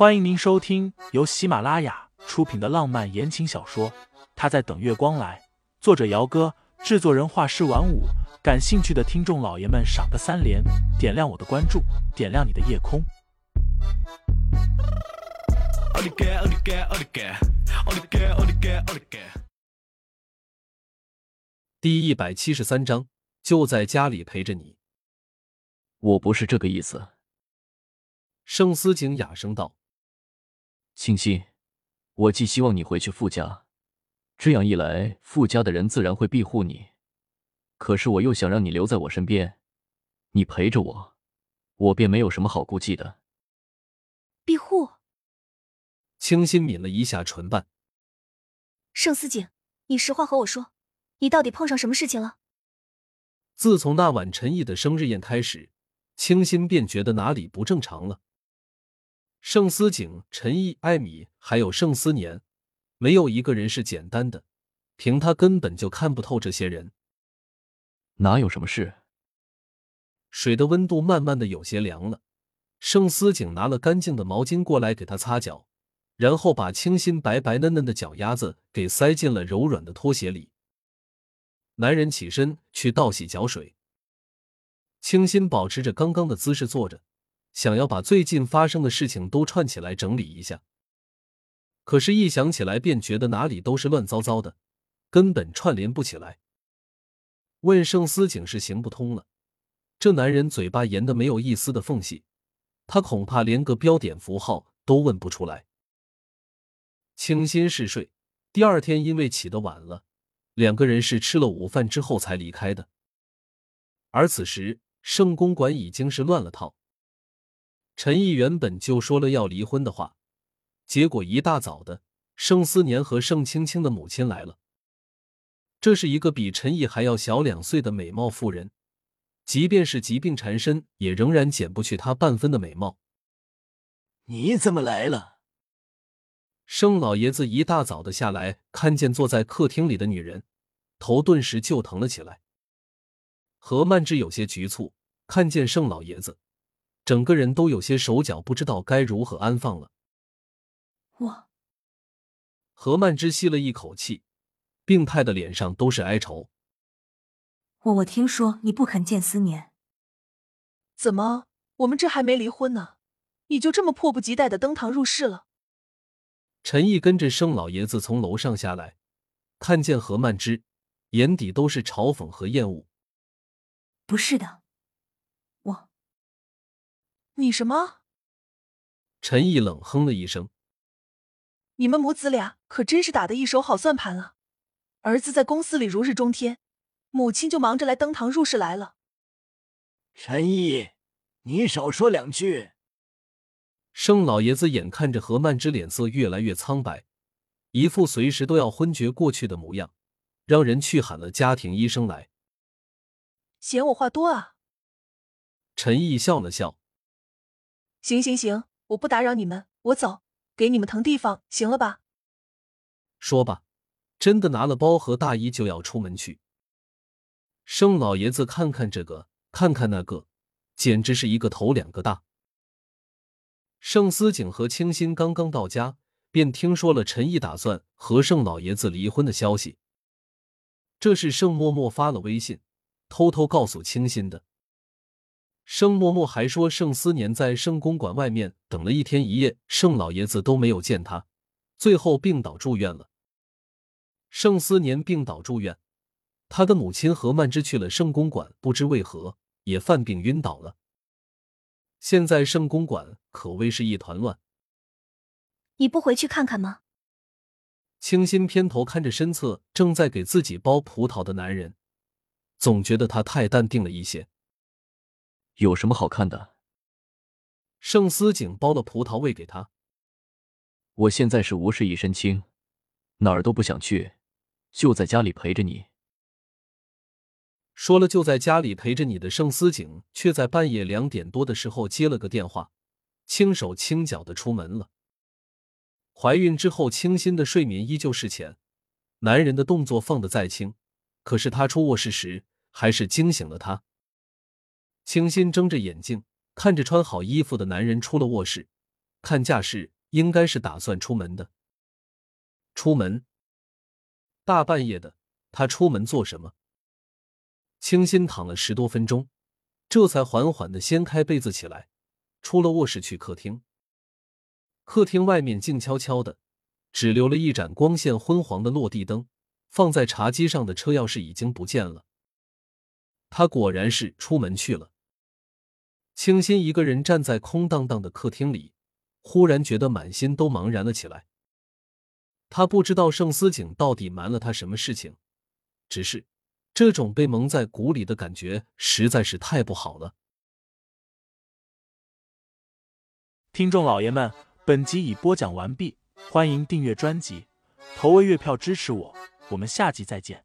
欢迎您收听由喜马拉雅出品的浪漫言情小说《他在等月光来》，作者：姚哥，制作人：画师晚舞。感兴趣的听众老爷们，赏个三连，点亮我的关注，点亮你的夜空。第一百七十三章，就在家里陪着你。我不是这个意思。盛思景哑声道。清新，我既希望你回去傅家，这样一来，傅家的人自然会庇护你。可是我又想让你留在我身边，你陪着我，我便没有什么好顾忌的。庇护。清新抿了一下唇瓣。盛思景，你实话和我说，你到底碰上什么事情了？自从那晚陈毅的生日宴开始，清新便觉得哪里不正常了。盛思景、陈毅、艾米，还有盛思年，没有一个人是简单的。凭他根本就看不透这些人。哪有什么事？水的温度慢慢的有些凉了。盛思景拿了干净的毛巾过来给他擦脚，然后把清新白白嫩嫩的脚丫子给塞进了柔软的拖鞋里。男人起身去倒洗脚水。清新保持着刚刚的姿势坐着。想要把最近发生的事情都串起来整理一下，可是，一想起来便觉得哪里都是乱糟糟的，根本串联不起来。问盛思景是行不通了，这男人嘴巴严的没有一丝的缝隙，他恐怕连个标点符号都问不出来。清心嗜睡，第二天因为起得晚了，两个人是吃了午饭之后才离开的。而此时，盛公馆已经是乱了套。陈毅原本就说了要离婚的话，结果一大早的，盛思年和盛青青的母亲来了。这是一个比陈毅还要小两岁的美貌妇人，即便是疾病缠身，也仍然减不去她半分的美貌。你怎么来了？盛老爷子一大早的下来，看见坐在客厅里的女人，头顿时就疼了起来。何曼芝有些局促，看见盛老爷子。整个人都有些手脚不知道该如何安放了。我，何曼芝吸了一口气，病态的脸上都是哀愁。我我听说你不肯见思年，怎么？我们这还没离婚呢，你就这么迫不及待的登堂入室了？陈毅跟着盛老爷子从楼上下来，看见何曼芝，眼底都是嘲讽和厌恶。不是的。你什么？陈毅冷哼了一声。你们母子俩可真是打的一手好算盘啊！儿子在公司里如日中天，母亲就忙着来登堂入室来了。陈毅，你少说两句。盛老爷子眼看着何曼芝脸色越来越苍白，一副随时都要昏厥过去的模样，让人去喊了家庭医生来。嫌我话多啊？陈毅笑了笑。行行行，我不打扰你们，我走，给你们腾地方，行了吧？说罢，真的拿了包和大衣就要出门去。盛老爷子看看这个，看看那个，简直是一个头两个大。盛思景和清新刚刚到家，便听说了陈毅打算和盛老爷子离婚的消息。这是盛默默发了微信，偷偷告诉清新的。盛默默还说，盛思年在盛公馆外面等了一天一夜，盛老爷子都没有见他，最后病倒住院了。盛思年病倒住院，他的母亲何曼芝去了盛公馆，不知为何也犯病晕倒了。现在盛公馆可谓是一团乱。你不回去看看吗？清新偏头看着身侧正在给自己剥葡萄的男人，总觉得他太淡定了一些。有什么好看的？盛思景剥了葡萄喂给他。我现在是无事一身轻，哪儿都不想去，就在家里陪着你。说了就在家里陪着你的盛思景，却在半夜两点多的时候接了个电话，轻手轻脚的出门了。怀孕之后，清新的睡眠依旧是浅，男人的动作放得再轻，可是他出卧室时，还是惊醒了他。清新睁着眼睛看着穿好衣服的男人出了卧室，看架势应该是打算出门的。出门？大半夜的，他出门做什么？清新躺了十多分钟，这才缓缓的掀开被子起来，出了卧室去客厅。客厅外面静悄悄的，只留了一盏光线昏黄的落地灯。放在茶几上的车钥匙已经不见了。他果然是出门去了。清新一个人站在空荡荡的客厅里，忽然觉得满心都茫然了起来。他不知道盛思景到底瞒了他什么事情，只是这种被蒙在鼓里的感觉实在是太不好了。听众老爷们，本集已播讲完毕，欢迎订阅专辑，投喂月票支持我。我们下集再见。